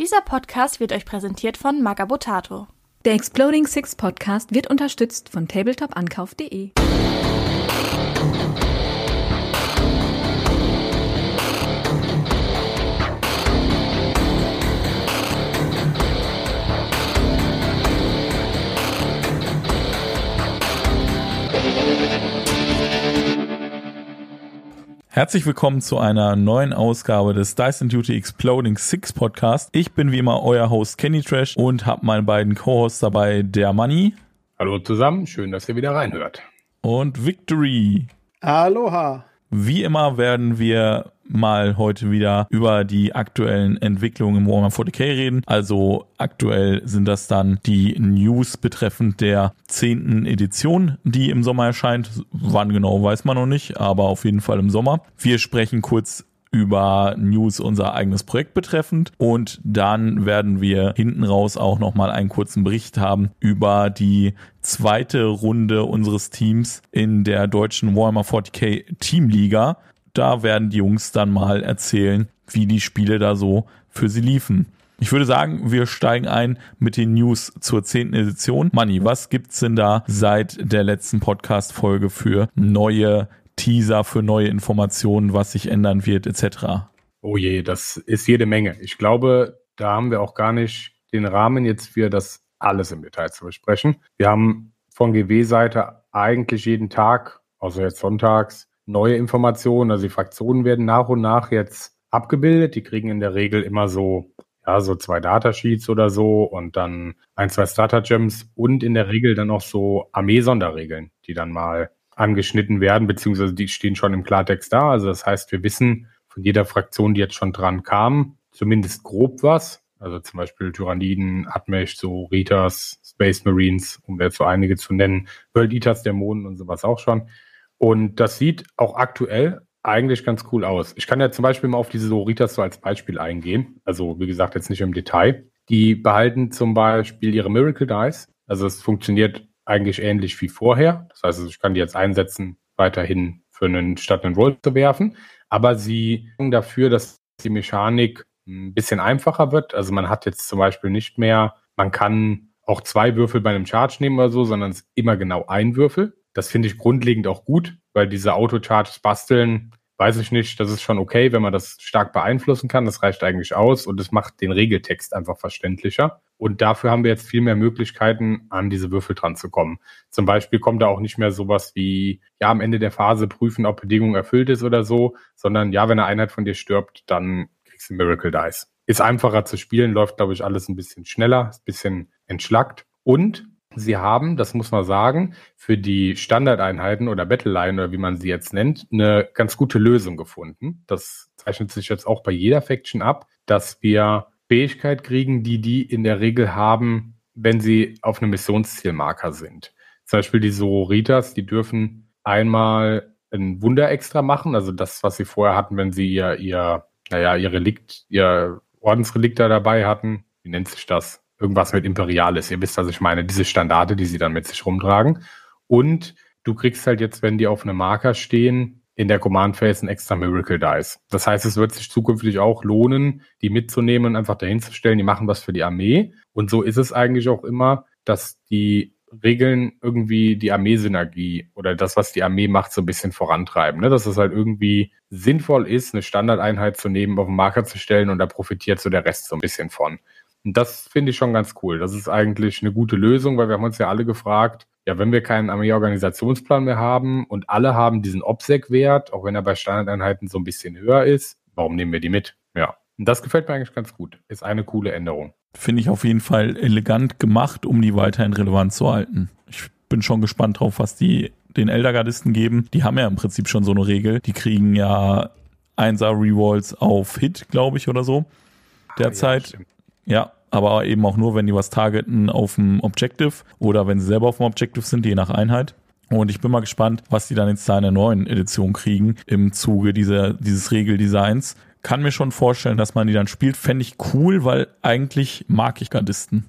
Dieser Podcast wird euch präsentiert von Magabotato. Der Exploding Six Podcast wird unterstützt von tabletop-ankauf.de. Herzlich willkommen zu einer neuen Ausgabe des Dyson Duty Exploding Six Podcast. Ich bin wie immer euer Host Kenny Trash und habe meine beiden Co-Hosts dabei, der Money. Hallo zusammen, schön, dass ihr wieder reinhört. Und Victory. Aloha. Wie immer werden wir mal heute wieder über die aktuellen Entwicklungen im Warhammer 40k reden. Also aktuell sind das dann die News betreffend der zehnten Edition, die im Sommer erscheint. Wann genau weiß man noch nicht, aber auf jeden Fall im Sommer. Wir sprechen kurz über News unser eigenes Projekt betreffend und dann werden wir hinten raus auch nochmal einen kurzen Bericht haben über die zweite Runde unseres Teams in der deutschen Warhammer 40k Teamliga da werden die Jungs dann mal erzählen, wie die Spiele da so für sie liefen. Ich würde sagen, wir steigen ein mit den News zur zehnten Edition. Manni, was gibt's denn da seit der letzten Podcast-Folge für neue Teaser, für neue Informationen, was sich ändern wird, etc.? Oh je, das ist jede Menge. Ich glaube, da haben wir auch gar nicht den Rahmen jetzt für das alles im Detail zu besprechen. Wir haben von GW-Seite eigentlich jeden Tag, außer jetzt sonntags, neue Informationen. Also die Fraktionen werden nach und nach jetzt abgebildet. Die kriegen in der Regel immer so, ja, so zwei Datasheets oder so und dann ein, zwei Starter-Gems und in der Regel dann auch so Armee-Sonderregeln, die dann mal angeschnitten werden, beziehungsweise die stehen schon im Klartext da. Also das heißt, wir wissen von jeder Fraktion, die jetzt schon dran kam, zumindest grob was. Also zum Beispiel Tyranniden, Admesh, so Ritas, Space Marines, um jetzt so einige zu nennen, World Eaters, Dämonen und sowas auch schon. Und das sieht auch aktuell eigentlich ganz cool aus. Ich kann ja zum Beispiel mal auf diese Doritas so als Beispiel eingehen. Also wie gesagt, jetzt nicht im Detail. Die behalten zum Beispiel ihre Miracle Dice. Also es funktioniert eigentlich ähnlich wie vorher. Das heißt, ich kann die jetzt einsetzen, weiterhin für einen statt einen Roll zu werfen. Aber sie sorgen dafür, dass die Mechanik ein bisschen einfacher wird. Also man hat jetzt zum Beispiel nicht mehr, man kann auch zwei Würfel bei einem Charge nehmen oder so, sondern es ist immer genau ein Würfel. Das finde ich grundlegend auch gut, weil diese Autocharts basteln, weiß ich nicht, das ist schon okay, wenn man das stark beeinflussen kann. Das reicht eigentlich aus und es macht den Regeltext einfach verständlicher. Und dafür haben wir jetzt viel mehr Möglichkeiten, an diese Würfel dran zu kommen. Zum Beispiel kommt da auch nicht mehr sowas wie, ja, am Ende der Phase prüfen, ob Bedingung erfüllt ist oder so, sondern ja, wenn eine Einheit von dir stirbt, dann kriegst du Miracle Dice. Ist einfacher zu spielen, läuft, glaube ich, alles ein bisschen schneller, ein bisschen entschlackt. Und Sie haben, das muss man sagen, für die Standardeinheiten oder Battleline oder wie man sie jetzt nennt, eine ganz gute Lösung gefunden. Das zeichnet sich jetzt auch bei jeder Faction ab, dass wir Fähigkeit kriegen, die die in der Regel haben, wenn sie auf einem Missionszielmarker sind. Zum Beispiel die Sororitas, die dürfen einmal ein Wunder extra machen, also das, was sie vorher hatten, wenn sie ihr, ihr, naja, ihr Relikt, ihr Ordensrelikt da dabei hatten. Wie nennt sich das? Irgendwas mit Imperialis. Ihr wisst, was ich meine. Diese Standarte, die sie dann mit sich rumtragen. Und du kriegst halt jetzt, wenn die auf einem Marker stehen, in der Command Phase ein extra Miracle Dice. Das heißt, es wird sich zukünftig auch lohnen, die mitzunehmen und einfach dahin zu stellen. Die machen was für die Armee. Und so ist es eigentlich auch immer, dass die Regeln irgendwie die Armeesynergie oder das, was die Armee macht, so ein bisschen vorantreiben. Ne? Dass es halt irgendwie sinnvoll ist, eine Standardeinheit zu nehmen, auf den Marker zu stellen und da profitiert so der Rest so ein bisschen von. Und das finde ich schon ganz cool. Das ist eigentlich eine gute Lösung, weil wir haben uns ja alle gefragt, ja, wenn wir keinen Armee-Organisationsplan mehr haben und alle haben diesen OPSEC-Wert, auch wenn er bei Standardeinheiten so ein bisschen höher ist, warum nehmen wir die mit? Ja. Und das gefällt mir eigentlich ganz gut. Ist eine coole Änderung. Finde ich auf jeden Fall elegant gemacht, um die weiterhin relevant zu halten. Ich bin schon gespannt drauf, was die den Eldergardisten geben. Die haben ja im Prinzip schon so eine Regel. Die kriegen ja 1er Rewalls auf Hit, glaube ich, oder so. Derzeit. Ja, ja, aber eben auch nur, wenn die was targeten auf dem Objective oder wenn sie selber auf dem Objective sind, je nach Einheit. Und ich bin mal gespannt, was die dann in der neuen Edition kriegen im Zuge dieser, dieses Regeldesigns. Kann mir schon vorstellen, dass man die dann spielt. Fände ich cool, weil eigentlich mag ich Gardisten.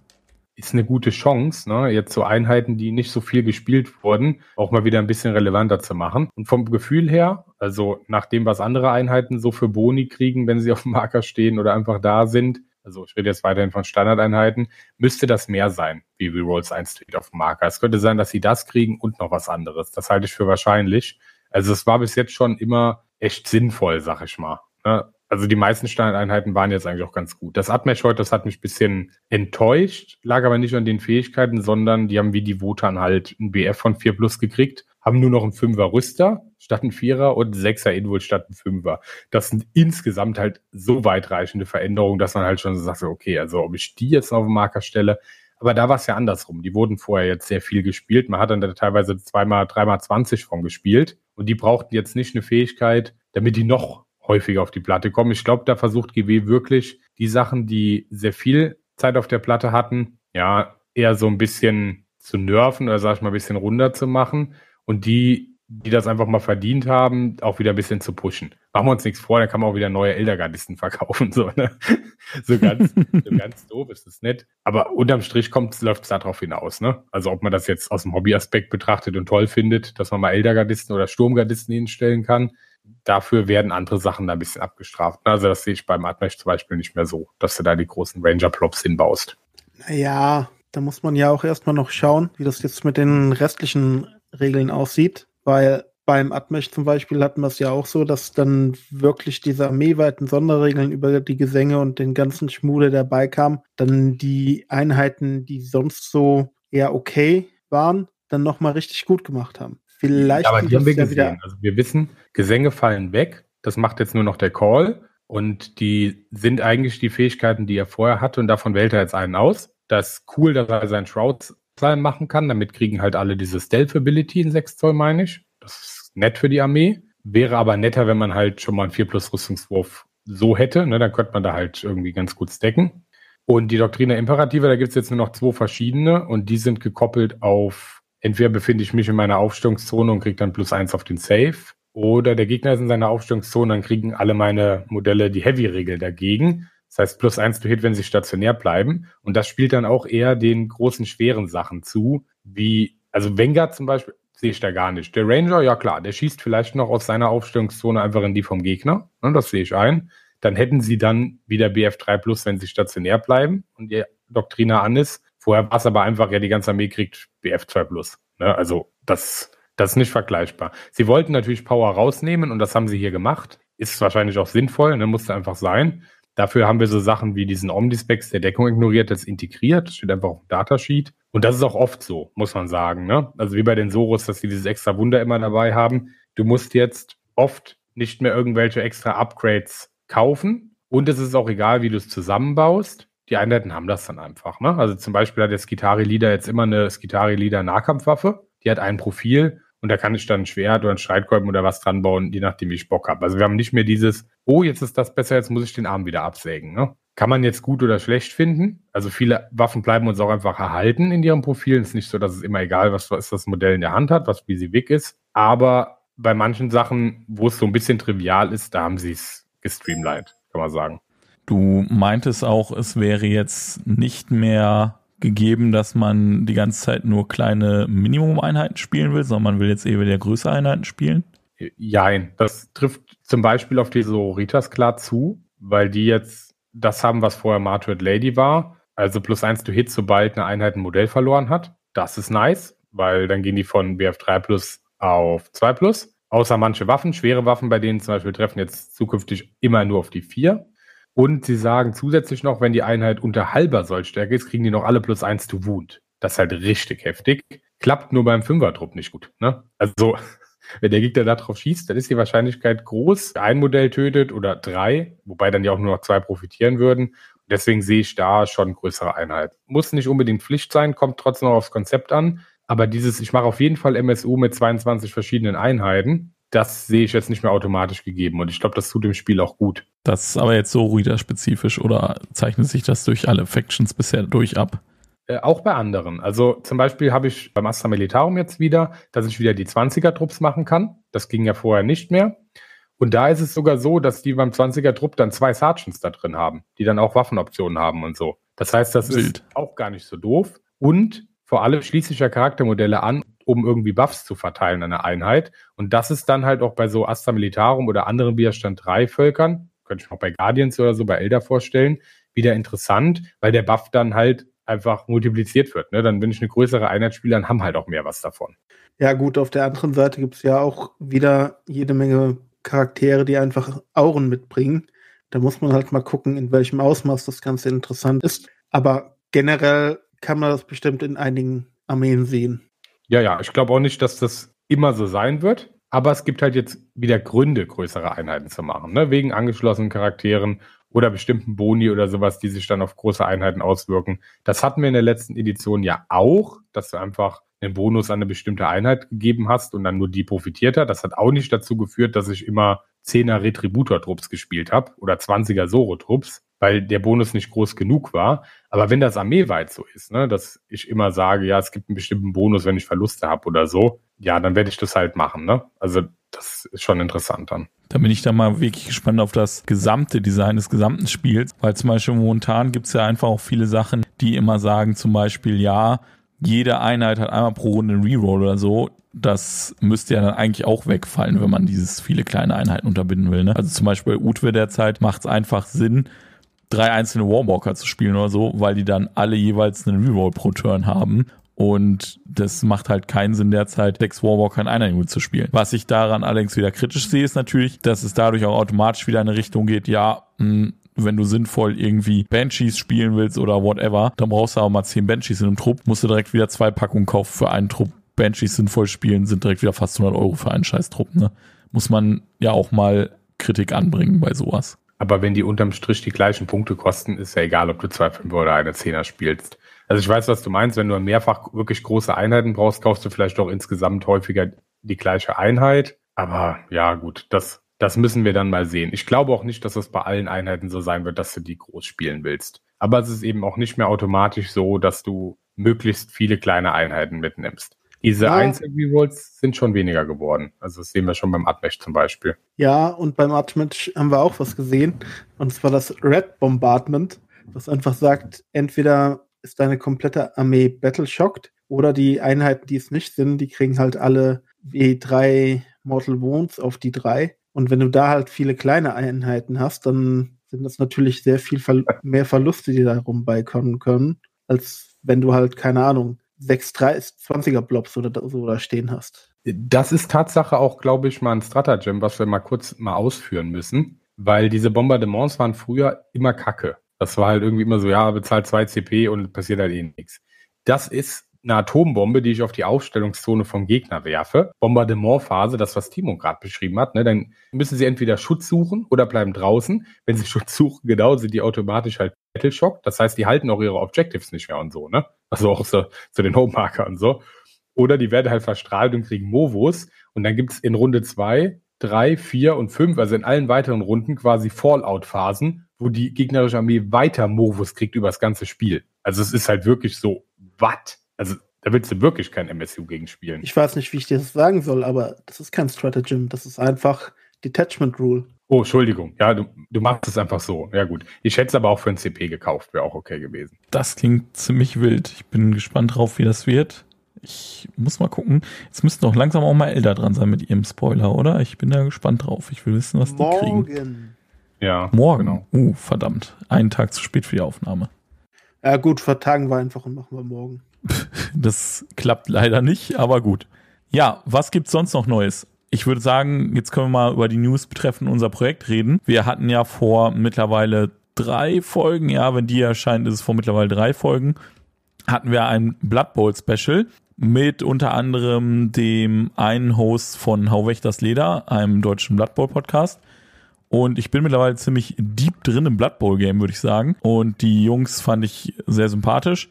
Ist eine gute Chance, ne? jetzt so Einheiten, die nicht so viel gespielt wurden, auch mal wieder ein bisschen relevanter zu machen. Und vom Gefühl her, also nach dem, was andere Einheiten so für Boni kriegen, wenn sie auf dem Marker stehen oder einfach da sind, also ich rede jetzt weiterhin von Standardeinheiten, müsste das mehr sein, wie Rerolls 1 steht auf dem Marker. Es könnte sein, dass sie das kriegen und noch was anderes. Das halte ich für wahrscheinlich. Also es war bis jetzt schon immer echt sinnvoll, sag ich mal. Ne? Also die meisten Standardeinheiten waren jetzt eigentlich auch ganz gut. Das Abmesh heute, das hat mich bisschen enttäuscht, lag aber nicht an den Fähigkeiten, sondern die haben wie die Wotan halt ein BF von 4 Plus gekriegt, haben nur noch einen 5er Rüster statt ein Vierer und ein Sechser Invul statt ein Fünfer. Das sind insgesamt halt so weitreichende Veränderungen, dass man halt schon sagt, okay, also ob ich die jetzt auf den Marker stelle, aber da war es ja andersrum. Die wurden vorher jetzt sehr viel gespielt. Man hat dann da teilweise zweimal, dreimal 20 von gespielt. Und die brauchten jetzt nicht eine Fähigkeit, damit die noch häufiger auf die Platte kommen. Ich glaube, da versucht GW wirklich die Sachen, die sehr viel Zeit auf der Platte hatten, ja, eher so ein bisschen zu nerven oder sag ich mal ein bisschen runter zu machen und die die das einfach mal verdient haben, auch wieder ein bisschen zu pushen. Machen wir uns nichts vor, da kann man auch wieder neue Eldergardisten verkaufen. So, ne? so, ganz, so ganz doof ist es nicht. Aber unterm Strich läuft es darauf hinaus. Ne? Also ob man das jetzt aus dem Hobbyaspekt betrachtet und toll findet, dass man mal Eldergardisten oder Sturmgardisten hinstellen kann, dafür werden andere Sachen da ein bisschen abgestraft. Also das sehe ich beim Admesh zum Beispiel nicht mehr so, dass du da die großen Ranger-Plops hinbaust. Naja, da muss man ja auch erstmal noch schauen, wie das jetzt mit den restlichen Regeln aussieht. Weil beim Admech zum Beispiel hatten wir es ja auch so, dass dann wirklich diese armeeweiten Sonderregeln über die Gesänge und den ganzen Schmude dabei kam, dann die Einheiten, die sonst so eher okay waren, dann nochmal richtig gut gemacht haben. Vielleicht. Ja, aber die haben wir ja gesehen. Also wir wissen, Gesänge fallen weg. Das macht jetzt nur noch der Call. Und die sind eigentlich die Fähigkeiten, die er vorher hatte. Und davon wählt er jetzt einen aus. Das ist cool, dass er seinen Shroud Slime machen kann. Damit kriegen halt alle diese Stealth-Ability in 6 Zoll, meine ich. Das ist nett für die Armee. Wäre aber netter, wenn man halt schon mal einen 4 plus Rüstungswurf so hätte. Ne? Dann könnte man da halt irgendwie ganz gut stacken. Und die Doktrine Imperative, da gibt es jetzt nur noch zwei verschiedene und die sind gekoppelt auf, entweder befinde ich mich in meiner Aufstellungszone und kriege dann plus eins auf den Safe, oder der Gegner ist in seiner Aufstellungszone, dann kriegen alle meine Modelle die Heavy-Regel dagegen. Das heißt, plus eins to Hit, wenn sie stationär bleiben. Und das spielt dann auch eher den großen, schweren Sachen zu, wie, also Wenger zum Beispiel, sehe ich da gar nicht. Der Ranger, ja klar, der schießt vielleicht noch aus seiner Aufstellungszone einfach in die vom Gegner. Ne, das sehe ich ein. Dann hätten sie dann wieder BF3 Plus, wenn sie stationär bleiben und die Doktrine an ist. Vorher war es aber einfach, ja, die ganze Armee kriegt BF2 Plus. Ne? Also das, das ist nicht vergleichbar. Sie wollten natürlich Power rausnehmen und das haben sie hier gemacht. Ist wahrscheinlich auch sinnvoll, ne? musste einfach sein. Dafür haben wir so Sachen wie diesen Omnispecs, der Deckung ignoriert, das integriert. Das steht einfach auf dem Datasheet. Und das ist auch oft so, muss man sagen. Ne? Also wie bei den Soros, dass sie dieses extra Wunder immer dabei haben. Du musst jetzt oft nicht mehr irgendwelche extra Upgrades kaufen. Und es ist auch egal, wie du es zusammenbaust. Die Einheiten haben das dann einfach. Ne? Also zum Beispiel hat der Skitari Leader jetzt immer eine Skitari Leader Nahkampfwaffe. Die hat ein Profil und da kann ich dann ein Schwert oder ein Streitkolben oder was dran bauen, je nachdem, wie ich Bock habe. Also wir haben nicht mehr dieses, oh, jetzt ist das besser, jetzt muss ich den Arm wieder absägen. Ne? Kann man jetzt gut oder schlecht finden. Also viele Waffen bleiben uns auch einfach erhalten in ihrem Profil. Es ist nicht so, dass es immer egal, was, was das Modell in der Hand hat, was wie sie weg ist. Aber bei manchen Sachen, wo es so ein bisschen trivial ist, da haben sie es gestreamlined, kann man sagen. Du meintest auch, es wäre jetzt nicht mehr gegeben, dass man die ganze Zeit nur kleine Minimum-Einheiten spielen will, sondern man will jetzt eher wieder größere Einheiten spielen? Jein, das trifft zum Beispiel auf die Soritas klar zu, weil die jetzt das haben, was vorher Martyred Lady war. Also plus eins to Hit, sobald eine Einheit ein Modell verloren hat. Das ist nice, weil dann gehen die von BF3 plus auf 2 plus. Außer manche Waffen, schwere Waffen, bei denen zum Beispiel treffen jetzt zukünftig immer nur auf die 4. Und sie sagen zusätzlich noch, wenn die Einheit unter halber Sollstärke ist, kriegen die noch alle plus eins to Wound. Das ist halt richtig heftig. Klappt nur beim Fünfer-Trupp nicht gut. Ne? Also, wenn der Gegner da drauf schießt, dann ist die Wahrscheinlichkeit groß, ein Modell tötet oder drei, wobei dann ja auch nur noch zwei profitieren würden. Deswegen sehe ich da schon größere Einheit. Muss nicht unbedingt Pflicht sein, kommt trotzdem noch aufs Konzept an. Aber dieses, ich mache auf jeden Fall MSU mit 22 verschiedenen Einheiten, das sehe ich jetzt nicht mehr automatisch gegeben. Und ich glaube, das tut dem Spiel auch gut. Das ist aber jetzt so Ruida-spezifisch oder zeichnet sich das durch alle Factions bisher durch ab? Äh, auch bei anderen. Also zum Beispiel habe ich beim Astra Militarum jetzt wieder, dass ich wieder die 20er-Trupps machen kann. Das ging ja vorher nicht mehr. Und da ist es sogar so, dass die beim 20er-Trupp dann zwei Sergeants da drin haben, die dann auch Waffenoptionen haben und so. Das heißt, das Wild. ist auch gar nicht so doof. Und vor allem schließe ich ja Charaktermodelle an, um irgendwie Buffs zu verteilen an der Einheit. Und das ist dann halt auch bei so Astra Militarum oder anderen Widerstand 3 Völkern, könnte ich mir auch bei Guardians oder so, bei Elder vorstellen, wieder interessant, weil der Buff dann halt einfach multipliziert wird. Ne? Dann, wenn ich eine größere Einheit spiele, dann haben halt auch mehr was davon. Ja, gut, auf der anderen Seite gibt es ja auch wieder jede Menge Charaktere, die einfach Auren mitbringen. Da muss man halt mal gucken, in welchem Ausmaß das Ganze interessant ist. Aber generell kann man das bestimmt in einigen Armeen sehen. Ja, ja, ich glaube auch nicht, dass das immer so sein wird. Aber es gibt halt jetzt wieder Gründe, größere Einheiten zu machen, ne? wegen angeschlossenen Charakteren oder bestimmten Boni oder sowas, die sich dann auf große Einheiten auswirken. Das hatten wir in der letzten Edition ja auch, dass du einfach einen Bonus an eine bestimmte Einheit gegeben hast und dann nur die profitiert hat. Das hat auch nicht dazu geführt, dass ich immer 10er Retributor-Trupps gespielt habe oder 20er Soro-Trupps, weil der Bonus nicht groß genug war. Aber wenn das armeeweit so ist, ne, dass ich immer sage, ja, es gibt einen bestimmten Bonus, wenn ich Verluste habe oder so, ja, dann werde ich das halt machen. Ne? Also das ist schon interessant dann. Da bin ich dann mal wirklich gespannt auf das gesamte Design des gesamten Spiels, weil zum Beispiel momentan gibt es ja einfach auch viele Sachen, die immer sagen, zum Beispiel, ja, jede Einheit hat einmal pro Runde einen Reroll oder so. Das müsste ja dann eigentlich auch wegfallen, wenn man dieses viele kleine Einheiten unterbinden will. Ne? Also zum Beispiel bei Utwe derzeit macht es einfach Sinn, drei einzelne Warwalker zu spielen oder so, weil die dann alle jeweils einen Reroll pro Turn haben. Und das macht halt keinen Sinn derzeit, sechs Warwalker in einer Minute zu spielen. Was ich daran allerdings wieder kritisch sehe, ist natürlich, dass es dadurch auch automatisch wieder in eine Richtung geht, ja, mh, hm, wenn du sinnvoll irgendwie Banshees spielen willst oder whatever, dann brauchst du aber mal zehn Banshees in einem Trupp, musst du direkt wieder zwei Packungen kaufen für einen Trupp. Banshees sinnvoll spielen, sind direkt wieder fast 100 Euro für einen scheiß Trupp, ne? Muss man ja auch mal Kritik anbringen bei sowas. Aber wenn die unterm Strich die gleichen Punkte kosten, ist ja egal, ob du zwei Fünfer oder eine Zehner spielst. Also ich weiß, was du meinst. Wenn du mehrfach wirklich große Einheiten brauchst, kaufst du vielleicht auch insgesamt häufiger die gleiche Einheit. Aber ja, gut, das, das müssen wir dann mal sehen. Ich glaube auch nicht, dass es bei allen Einheiten so sein wird, dass du die groß spielen willst. Aber es ist eben auch nicht mehr automatisch so, dass du möglichst viele kleine Einheiten mitnimmst. Diese ja. Einzel-Rerolls sind schon weniger geworden. Also das sehen wir schon beim Admesh zum Beispiel. Ja, und beim Admesh haben wir auch was gesehen. Und zwar das Red Bombardment, was einfach sagt, entweder ist deine komplette Armee battle-shocked oder die Einheiten, die es nicht sind, die kriegen halt alle W3 Mortal Wounds auf die drei. Und wenn du da halt viele kleine Einheiten hast, dann sind das natürlich sehr viel Ver mehr Verluste, die da rumbeikommen können, als wenn du halt, keine Ahnung, 6 20er Blobs oder so da stehen hast. Das ist Tatsache auch, glaube ich, mal ein Stratagem, was wir mal kurz mal ausführen müssen, weil diese Bombardements waren früher immer Kacke. Das war halt irgendwie immer so, ja, bezahlt 2 CP und passiert halt eh nichts. Das ist eine Atombombe, die ich auf die Aufstellungszone vom Gegner werfe. Bombardementphase, das, was Timo gerade beschrieben hat, ne, dann müssen sie entweder Schutz suchen oder bleiben draußen. Wenn sie Schutz suchen, genau, sind die automatisch halt Battle Shock. Das heißt, die halten auch ihre Objectives nicht mehr und so, ne? Also auch so, so den Homemarker und so. Oder die werden halt verstrahlt und kriegen Movos. Und dann gibt's in Runde zwei, drei, vier und fünf, also in allen weiteren Runden quasi Fallout-Phasen, wo die gegnerische Armee weiter Movus kriegt über das ganze Spiel. Also es ist halt wirklich so, what? Also da willst du wirklich kein MSU gegen spielen. Ich weiß nicht, wie ich dir das sagen soll, aber das ist kein Stratagem, das ist einfach Detachment Rule. Oh, Entschuldigung. Ja, du, du machst es einfach so. Ja, gut. Ich hätte es aber auch für ein CP gekauft, wäre auch okay gewesen. Das klingt ziemlich wild. Ich bin gespannt drauf, wie das wird. Ich muss mal gucken. Jetzt müssten doch langsam auch mal Elder dran sein mit ihrem Spoiler, oder? Ich bin da gespannt drauf. Ich will wissen, was Morgen. die kriegen. Ja. Morgen. Genau. Uh, verdammt. Einen Tag zu spät für die Aufnahme. Ja, gut, vertagen wir einfach und machen wir morgen. Das klappt leider nicht, aber gut. Ja, was gibt's sonst noch Neues? Ich würde sagen, jetzt können wir mal über die News betreffend unser Projekt reden. Wir hatten ja vor mittlerweile drei Folgen, ja, wenn die erscheint, ist es vor mittlerweile drei Folgen, hatten wir ein Blood Bowl Special mit unter anderem dem einen Host von Hau weg das Leder, einem deutschen Blood Bowl Podcast. Und ich bin mittlerweile ziemlich deep drin im Blood Bowl Game, würde ich sagen. Und die Jungs fand ich sehr sympathisch.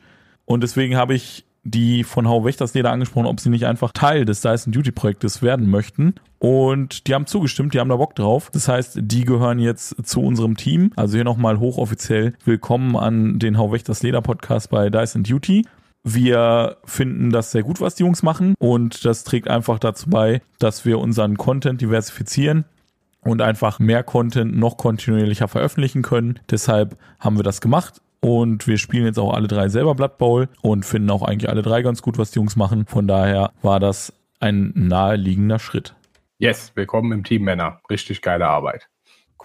Und deswegen habe ich die von Hau weg das Leder angesprochen, ob sie nicht einfach Teil des Dyson Duty Projektes werden möchten. Und die haben zugestimmt, die haben da Bock drauf. Das heißt, die gehören jetzt zu unserem Team. Also hier nochmal hochoffiziell willkommen an den Hau weg das Leder Podcast bei Dyson Duty. Wir finden das sehr gut, was die Jungs machen. Und das trägt einfach dazu bei, dass wir unseren Content diversifizieren und einfach mehr Content noch kontinuierlicher veröffentlichen können. Deshalb haben wir das gemacht. Und wir spielen jetzt auch alle drei selber Blood Bowl und finden auch eigentlich alle drei ganz gut, was die Jungs machen. Von daher war das ein naheliegender Schritt. Yes, willkommen im Team Männer. Richtig geile Arbeit.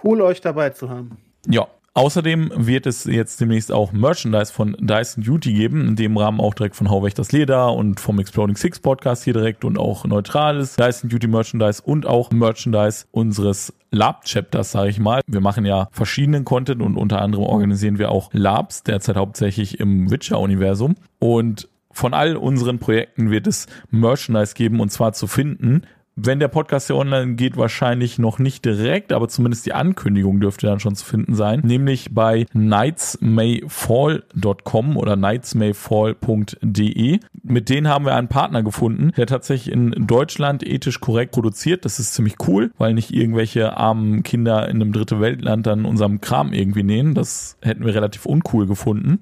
Cool, euch dabei zu haben. Ja, Außerdem wird es jetzt demnächst auch Merchandise von Dyson Duty geben, in dem Rahmen auch direkt von Hauwächt das Leder und vom Exploding Six Podcast hier direkt und auch neutrales Dyson Duty Merchandise und auch Merchandise unseres Lab-Chapters, sage ich mal. Wir machen ja verschiedenen Content und unter anderem organisieren wir auch Labs, derzeit hauptsächlich im Witcher-Universum. Und von all unseren Projekten wird es Merchandise geben und zwar zu finden wenn der Podcast hier online geht, wahrscheinlich noch nicht direkt, aber zumindest die Ankündigung dürfte dann schon zu finden sein, nämlich bei nightsmayfall.com oder nightsmayfall.de. Mit denen haben wir einen Partner gefunden, der tatsächlich in Deutschland ethisch korrekt produziert. Das ist ziemlich cool, weil nicht irgendwelche armen Kinder in einem dritte Weltland dann unserem Kram irgendwie nähen. Das hätten wir relativ uncool gefunden.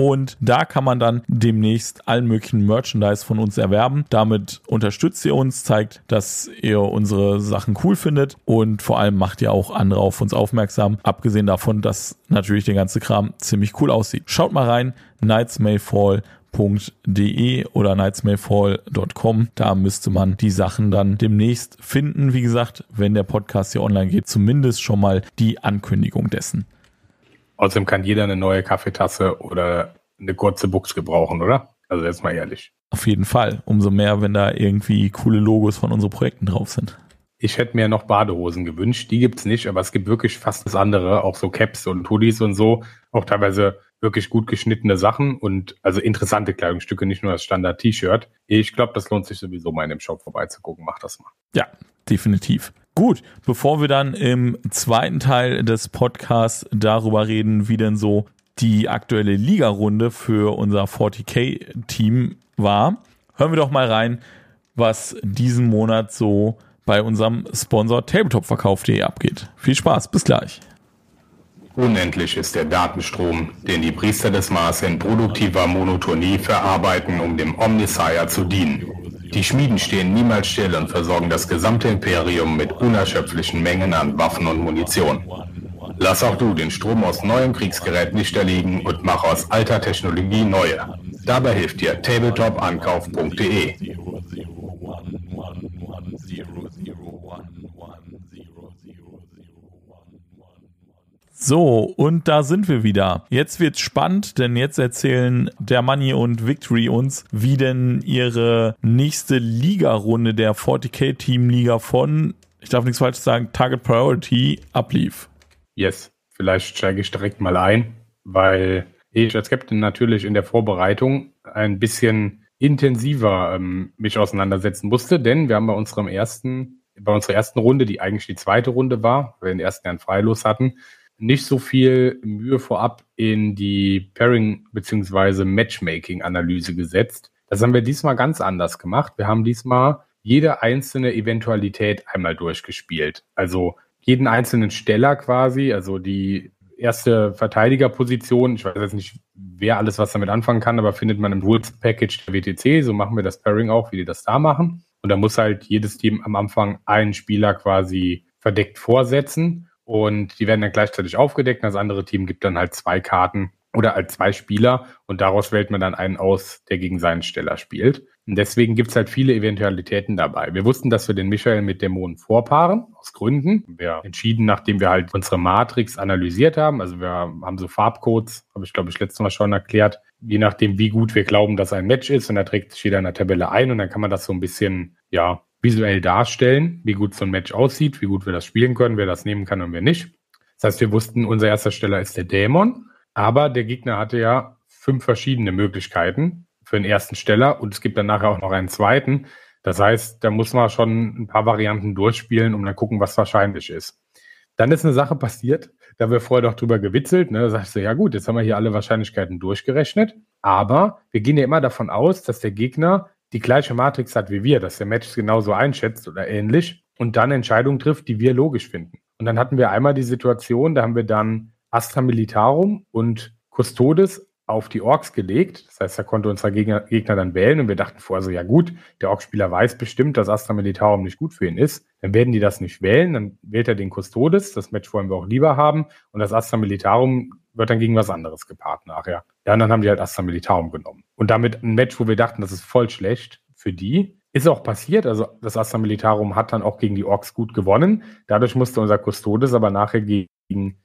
Und da kann man dann demnächst allen möglichen Merchandise von uns erwerben. Damit unterstützt ihr uns, zeigt, dass ihr unsere Sachen cool findet und vor allem macht ihr auch andere auf uns aufmerksam. Abgesehen davon, dass natürlich der ganze Kram ziemlich cool aussieht. Schaut mal rein, nightsmayfall.de oder nightsmayfall.com. Da müsste man die Sachen dann demnächst finden. Wie gesagt, wenn der Podcast hier online geht, zumindest schon mal die Ankündigung dessen. Außerdem kann jeder eine neue Kaffeetasse oder eine kurze Buchs gebrauchen, oder? Also jetzt mal ehrlich. Auf jeden Fall. Umso mehr, wenn da irgendwie coole Logos von unseren Projekten drauf sind. Ich hätte mir noch Badehosen gewünscht. Die gibt's nicht, aber es gibt wirklich fast das andere, auch so Caps und Hoodies und so. Auch teilweise wirklich gut geschnittene Sachen und also interessante Kleidungsstücke, nicht nur das Standard-T-Shirt. Ich glaube, das lohnt sich sowieso mal in dem Shop vorbeizugucken. Mach das mal. Ja, definitiv. Gut, bevor wir dann im zweiten Teil des Podcasts darüber reden, wie denn so die aktuelle Ligarunde für unser 40k-Team war, hören wir doch mal rein, was diesen Monat so bei unserem Sponsor Tabletopverkauf.de abgeht. Viel Spaß, bis gleich. Unendlich ist der Datenstrom, den die Priester des Mars in produktiver Monotonie verarbeiten, um dem Omnissiah zu dienen. Die Schmieden stehen niemals still und versorgen das gesamte Imperium mit unerschöpflichen Mengen an Waffen und Munition. Lass auch du den Strom aus neuem Kriegsgerät nicht erliegen und mach aus alter Technologie neue. Dabei hilft dir tabletop-ankauf.de. So, und da sind wir wieder. Jetzt wird's spannend, denn jetzt erzählen der Money und Victory uns, wie denn ihre nächste Liga-Runde der 40k Team Liga von, ich darf nichts falsch sagen, Target Priority ablief. Yes, vielleicht steige ich direkt mal ein, weil ich als Captain natürlich in der Vorbereitung ein bisschen intensiver ähm, mich auseinandersetzen musste, denn wir haben bei unserem ersten, bei unserer ersten Runde, die eigentlich die zweite Runde war, weil wir den ersten Jahr freilos hatten, nicht so viel Mühe vorab in die Pairing- bzw. Matchmaking-Analyse gesetzt. Das haben wir diesmal ganz anders gemacht. Wir haben diesmal jede einzelne Eventualität einmal durchgespielt. Also jeden einzelnen Steller quasi, also die erste Verteidigerposition. Ich weiß jetzt nicht, wer alles was damit anfangen kann, aber findet man im Rules Package der WTC. So machen wir das Pairing auch, wie die das da machen. Und da muss halt jedes Team am Anfang einen Spieler quasi verdeckt vorsetzen und die werden dann gleichzeitig aufgedeckt. Das andere Team gibt dann halt zwei Karten oder halt zwei Spieler und daraus wählt man dann einen aus, der gegen seinen Steller spielt. Und deswegen gibt's halt viele Eventualitäten dabei. Wir wussten, dass wir den Michael mit Dämonen vorpaaren, aus Gründen. Wir entschieden, nachdem wir halt unsere Matrix analysiert haben. Also wir haben so Farbcodes, habe ich glaube ich letztes Mal schon erklärt, je nachdem, wie gut wir glauben, dass ein Match ist. Und da trägt sich jeder in der Tabelle ein und dann kann man das so ein bisschen, ja, visuell darstellen, wie gut so ein Match aussieht, wie gut wir das spielen können, wer das nehmen kann und wer nicht. Das heißt, wir wussten, unser erster Steller ist der Dämon, aber der Gegner hatte ja fünf verschiedene Möglichkeiten für den ersten Steller und es gibt dann nachher auch noch einen zweiten. Das heißt, da muss man schon ein paar Varianten durchspielen, um dann gucken, was wahrscheinlich ist. Dann ist eine Sache passiert, da haben wir vorher doch drüber gewitzelt. Ne? Da sagst du, ja gut, jetzt haben wir hier alle Wahrscheinlichkeiten durchgerechnet. Aber wir gehen ja immer davon aus, dass der Gegner die gleiche Matrix hat wie wir, dass der Match genauso einschätzt oder ähnlich und dann Entscheidungen trifft, die wir logisch finden. Und dann hatten wir einmal die Situation, da haben wir dann Astra Militarum und Custodes auf die Orks gelegt. Das heißt, da konnte unser Gegner, Gegner dann wählen und wir dachten vorher so, ja gut, der Orkspieler weiß bestimmt, dass Astra Militarum nicht gut für ihn ist. Dann werden die das nicht wählen, dann wählt er den Custodes, das Match wollen wir auch lieber haben und das Astra Militarum wird dann gegen was anderes gepaart nachher. Ja, und dann haben die halt Astra Militarum genommen. Und damit ein Match, wo wir dachten, das ist voll schlecht für die. Ist auch passiert. Also das Astra Militarum hat dann auch gegen die Orks gut gewonnen. Dadurch musste unser Custodes aber nachher gegen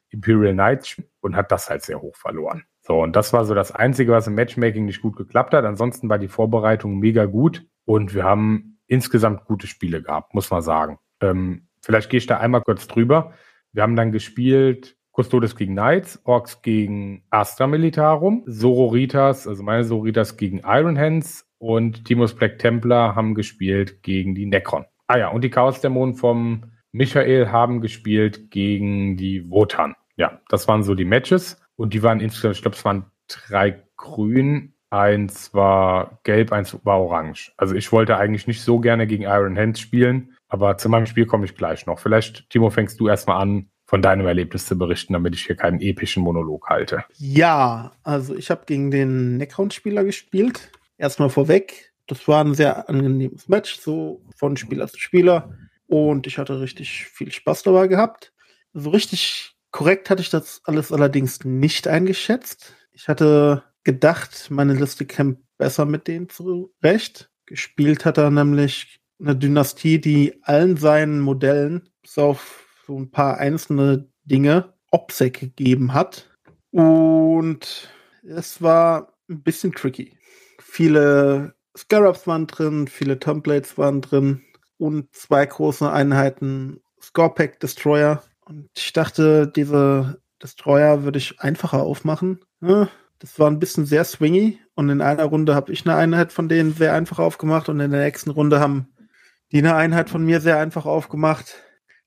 Imperial Knights und hat das halt sehr hoch verloren. So, und das war so das Einzige, was im Matchmaking nicht gut geklappt hat. Ansonsten war die Vorbereitung mega gut und wir haben insgesamt gute Spiele gehabt, muss man sagen. Ähm, vielleicht gehe ich da einmal kurz drüber. Wir haben dann gespielt Custodes gegen Knights, Orks gegen Astra Militarum, Sororitas, also meine Sororitas gegen Iron Hands und Timos Black Templar haben gespielt gegen die Necron. Ah ja, und die Chaos-Dämonen vom Michael haben gespielt gegen die Wotan. Ja, das waren so die Matches. Und die waren insgesamt, ich glaube, es waren drei grün, eins war gelb, eins war orange. Also ich wollte eigentlich nicht so gerne gegen Iron Hands spielen, aber zu meinem Spiel komme ich gleich noch. Vielleicht, Timo, fängst du erstmal an, von deinem Erlebnis zu berichten, damit ich hier keinen epischen Monolog halte. Ja, also ich habe gegen den Necron-Spieler gespielt. Erstmal vorweg, das war ein sehr angenehmes Match, so von Spieler zu Spieler. Und ich hatte richtig viel Spaß dabei gehabt. So richtig korrekt hatte ich das alles allerdings nicht eingeschätzt. Ich hatte gedacht, meine Liste käme besser mit denen zurecht. Gespielt hat er nämlich eine Dynastie, die allen seinen Modellen, bis auf so ein paar einzelne Dinge OPSEC gegeben hat. Und es war ein bisschen tricky. Viele Scarabs waren drin, viele Templates waren drin und zwei große Einheiten Scorepack Destroyer. Und ich dachte, diese Destroyer würde ich einfacher aufmachen. Ja, das war ein bisschen sehr swingy und in einer Runde habe ich eine Einheit von denen sehr einfach aufgemacht und in der nächsten Runde haben die eine Einheit von mir sehr einfach aufgemacht.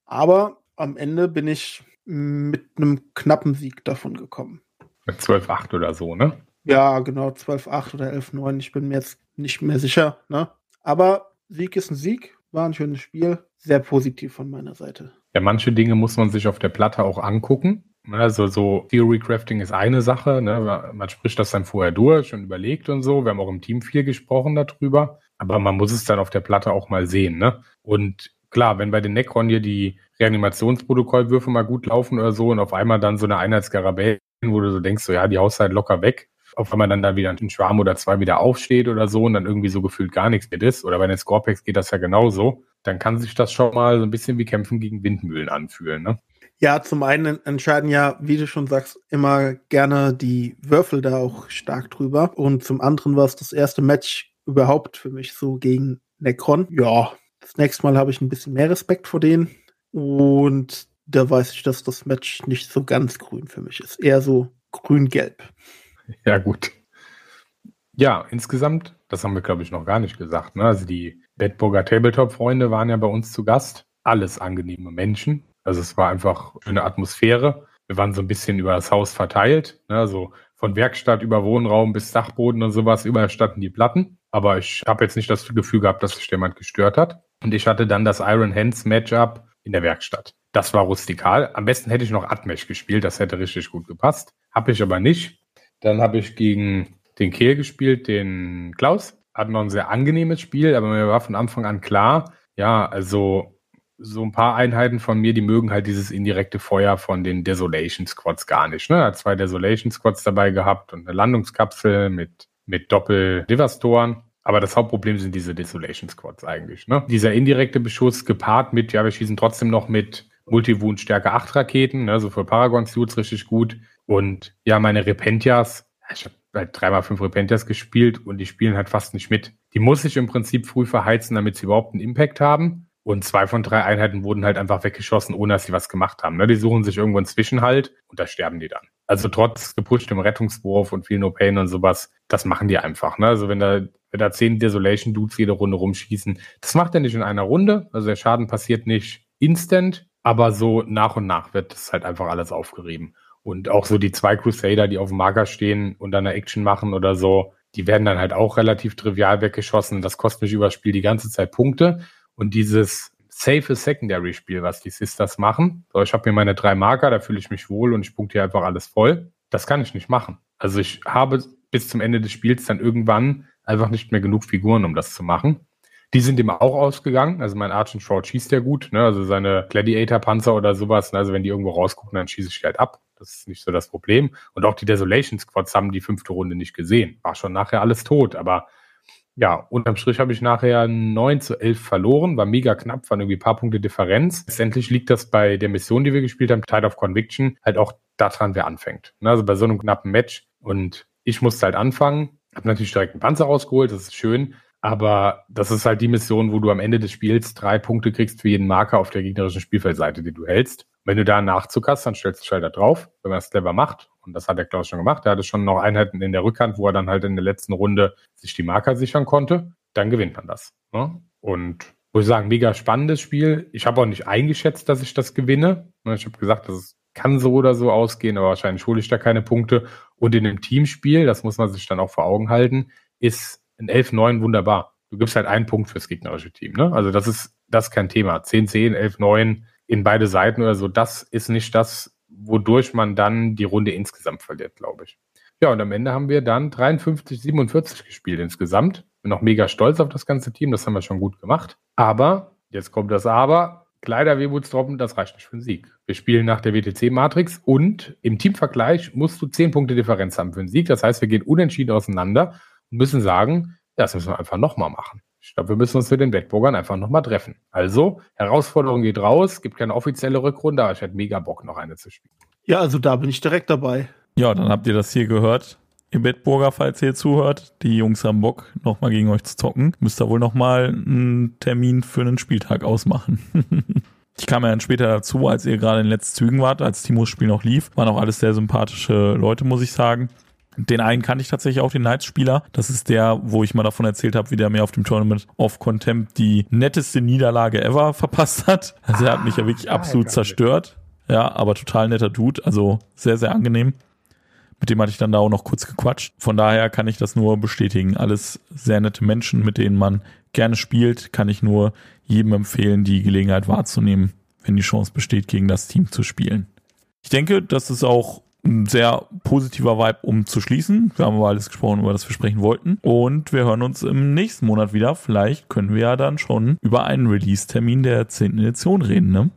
Aber am Ende bin ich mit einem knappen Sieg davon gekommen. Mit 12-8 oder so, ne? Ja, genau, 12-8 oder 11-9. Ich bin mir jetzt nicht mehr sicher. Ne? Aber Sieg ist ein Sieg, war ein schönes Spiel. Sehr positiv von meiner Seite. Ja, manche Dinge muss man sich auf der Platte auch angucken. Also so Theory Crafting ist eine Sache. Ne? Man spricht das dann vorher durch und überlegt und so. Wir haben auch im Team viel gesprochen darüber. Aber man muss es dann auf der Platte auch mal sehen. Ne? Und klar, wenn bei den Necron hier die Reanimationsprotokollwürfe mal gut laufen oder so und auf einmal dann so eine Einheitsgarabelle, wo du so denkst, so ja, die haust halt locker weg, auf einmal dann da wieder ein Schwarm oder zwei wieder aufsteht oder so und dann irgendwie so gefühlt gar nichts mehr ist. Oder bei den Scorpex geht das ja genauso. Dann kann sich das schon mal so ein bisschen wie Kämpfen gegen Windmühlen anfühlen, ne? Ja, zum einen entscheiden ja, wie du schon sagst, immer gerne die Würfel da auch stark drüber. Und zum anderen war es das erste Match überhaupt für mich so gegen Necron. Ja, das nächste Mal habe ich ein bisschen mehr Respekt vor denen. Und da weiß ich, dass das Match nicht so ganz grün für mich ist. Eher so grün-gelb. Ja, gut. Ja, insgesamt, das haben wir, glaube ich, noch gar nicht gesagt. Ne? Also die Bedburger Tabletop-Freunde waren ja bei uns zu Gast. Alles angenehme Menschen. Also es war einfach eine Atmosphäre. Wir waren so ein bisschen über das Haus verteilt. Ne? Also von Werkstatt über Wohnraum bis Dachboden und sowas, überall die Platten. Aber ich habe jetzt nicht das Gefühl gehabt, dass sich jemand gestört hat. Und ich hatte dann das Iron Hands Matchup in der Werkstatt. Das war rustikal. Am besten hätte ich noch Atmesh gespielt, das hätte richtig gut gepasst. Habe ich aber nicht. Dann habe ich gegen den Kehl gespielt, den Klaus. Hat noch ein sehr angenehmes Spiel, aber mir war von Anfang an klar, ja, also so ein paar Einheiten von mir, die mögen halt dieses indirekte Feuer von den Desolation Squads gar nicht. Ne? Er hat zwei Desolation Squads dabei gehabt und eine Landungskapsel mit, mit Doppel-Devastoren. Aber das Hauptproblem sind diese Desolation Squads eigentlich. Ne? Dieser indirekte Beschuss gepaart mit, ja, wir schießen trotzdem noch mit Multiwound Stärke 8 Raketen, ne? so für Paragon-Suits richtig gut. Und ja, meine Repentias, ich habe halt dreimal fünf Repentias gespielt und die spielen halt fast nicht mit. Die muss ich im Prinzip früh verheizen, damit sie überhaupt einen Impact haben. Und zwei von drei Einheiten wurden halt einfach weggeschossen, ohne dass sie was gemacht haben. Ne? Die suchen sich irgendwo einen Zwischenhalt und da sterben die dann. Also trotz gepushtem Rettungswurf und viel No Pain und sowas, das machen die einfach. Ne? Also wenn da, wenn da zehn Desolation Dudes jede Runde rumschießen, das macht er nicht in einer Runde. Also der Schaden passiert nicht instant, aber so nach und nach wird das halt einfach alles aufgerieben. Und auch so die zwei Crusader, die auf dem Marker stehen und dann eine Action machen oder so, die werden dann halt auch relativ trivial weggeschossen. Das kostet mich über Spiel die ganze Zeit Punkte. Und dieses safe Secondary-Spiel, was die Sisters machen, so, ich habe mir meine drei Marker, da fühle ich mich wohl und ich punkte hier einfach alles voll. Das kann ich nicht machen. Also ich habe bis zum Ende des Spiels dann irgendwann einfach nicht mehr genug Figuren, um das zu machen. Die sind ihm auch ausgegangen. Also mein and Short schießt ja gut. Ne? Also seine Gladiator-Panzer oder sowas. Ne? Also wenn die irgendwo rausgucken, dann schieße ich halt ab. Das ist nicht so das Problem. Und auch die Desolation Squads haben die fünfte Runde nicht gesehen. War schon nachher alles tot. Aber Ja, unterm Strich habe ich nachher 9 zu 11 verloren, war mega knapp, waren irgendwie paar Punkte Differenz. Letztendlich liegt das bei der Mission, die wir gespielt haben, Tide of Conviction, halt auch daran, wer anfängt. Ne, also bei so einem knappen Match. Und ich musste halt anfangen, habe natürlich direkt einen Panzer rausgeholt, das ist schön. Aber das ist halt die Mission, wo du am Ende des Spiels drei Punkte kriegst für jeden Marker auf der gegnerischen Spielfeldseite, die du hältst. Wenn du da einen Nachzug hast, dann stellst du Schalter drauf, wenn man es clever macht. Und das hat der Klaus schon gemacht. Er hatte schon noch Einheiten in der Rückhand, wo er dann halt in der letzten Runde sich die Marker sichern konnte. Dann gewinnt man das. Ne? Und muss ich sagen, mega spannendes Spiel. Ich habe auch nicht eingeschätzt, dass ich das gewinne. Ne, ich habe gesagt, das kann so oder so ausgehen, aber wahrscheinlich hole ich da keine Punkte. Und in einem Teamspiel, das muss man sich dann auch vor Augen halten, ist ein 11-9 wunderbar. Du gibst halt einen Punkt fürs gegnerische Team. Ne? Also das ist, das ist kein Thema. 10-10, 11-9 in beide Seiten oder so, das ist nicht das, wodurch man dann die Runde insgesamt verliert, glaube ich. Ja, und am Ende haben wir dann 53, 47 gespielt insgesamt. Bin auch mega stolz auf das ganze Team, das haben wir schon gut gemacht. Aber, jetzt kommt das Aber, Kleider Wehmutstroppen, das reicht nicht für einen Sieg. Wir spielen nach der WTC-Matrix und im Teamvergleich musst du 10 Punkte Differenz haben für einen Sieg. Das heißt, wir gehen unentschieden auseinander und müssen sagen, das müssen wir einfach nochmal machen. Ich glaube, wir müssen uns mit den Wettburgern einfach nochmal treffen. Also, Herausforderung geht raus, gibt keine offizielle Rückrunde, aber ich hätte mega Bock, noch eine zu spielen. Ja, also da bin ich direkt dabei. Ja, dann habt ihr das hier gehört. Im Bettburger, falls ihr zuhört, die Jungs haben Bock, nochmal gegen euch zu zocken. Müsst ihr wohl nochmal einen Termin für einen Spieltag ausmachen. ich kam ja dann später dazu, als ihr gerade in den letzten Zügen wart, als Timos Spiel noch lief. Waren auch alles sehr sympathische Leute, muss ich sagen. Den einen kannte ich tatsächlich auch, den Knights-Spieler. Das ist der, wo ich mal davon erzählt habe, wie der mir auf dem Tournament of Contempt die netteste Niederlage ever verpasst hat. Also er hat mich ja wirklich absolut zerstört. Ja, aber total netter Dude. Also sehr, sehr angenehm. Mit dem hatte ich dann da auch noch kurz gequatscht. Von daher kann ich das nur bestätigen. Alles sehr nette Menschen, mit denen man gerne spielt. Kann ich nur jedem empfehlen, die Gelegenheit wahrzunehmen, wenn die Chance besteht, gegen das Team zu spielen. Ich denke, das ist auch ein sehr positiver Vibe, um zu schließen. Wir haben über alles gesprochen, über das wir sprechen wollten. Und wir hören uns im nächsten Monat wieder. Vielleicht können wir ja dann schon über einen Release-Termin der 10. Edition reden, ne?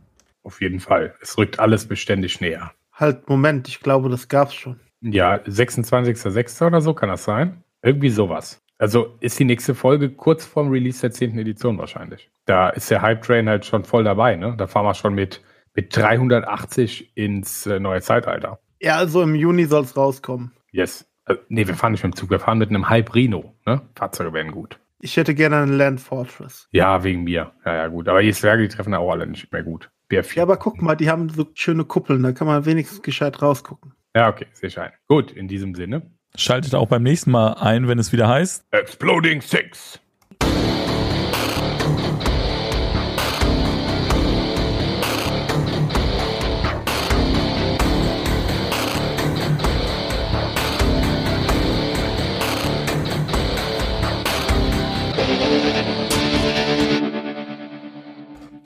Auf jeden Fall. Es rückt alles beständig näher. Halt, Moment, ich glaube, das gab's schon. Ja, 26.06. oder so kann das sein. Irgendwie sowas. Also ist die nächste Folge kurz vorm Release der 10. Edition wahrscheinlich. Da ist der Hype-Train halt schon voll dabei, ne? Da fahren wir schon mit, mit 380 ins äh, neue Zeitalter. Ja, also im Juni soll es rauskommen. Yes. Äh, nee, wir fahren nicht mit dem Zug, wir fahren mit einem Hype Reno. Ne? Fahrzeuge werden gut. Ich hätte gerne einen Land Fortress. Ja, wegen mir. Ja, ja, gut. Aber die Zwerge, die treffen auch alle nicht mehr gut. BF4. Ja, aber guck mal, die haben so schöne Kuppeln, da kann man wenigstens gescheit rausgucken. Ja, okay, sehr schön. Gut, in diesem Sinne. Schaltet auch beim nächsten Mal ein, wenn es wieder heißt Exploding Six.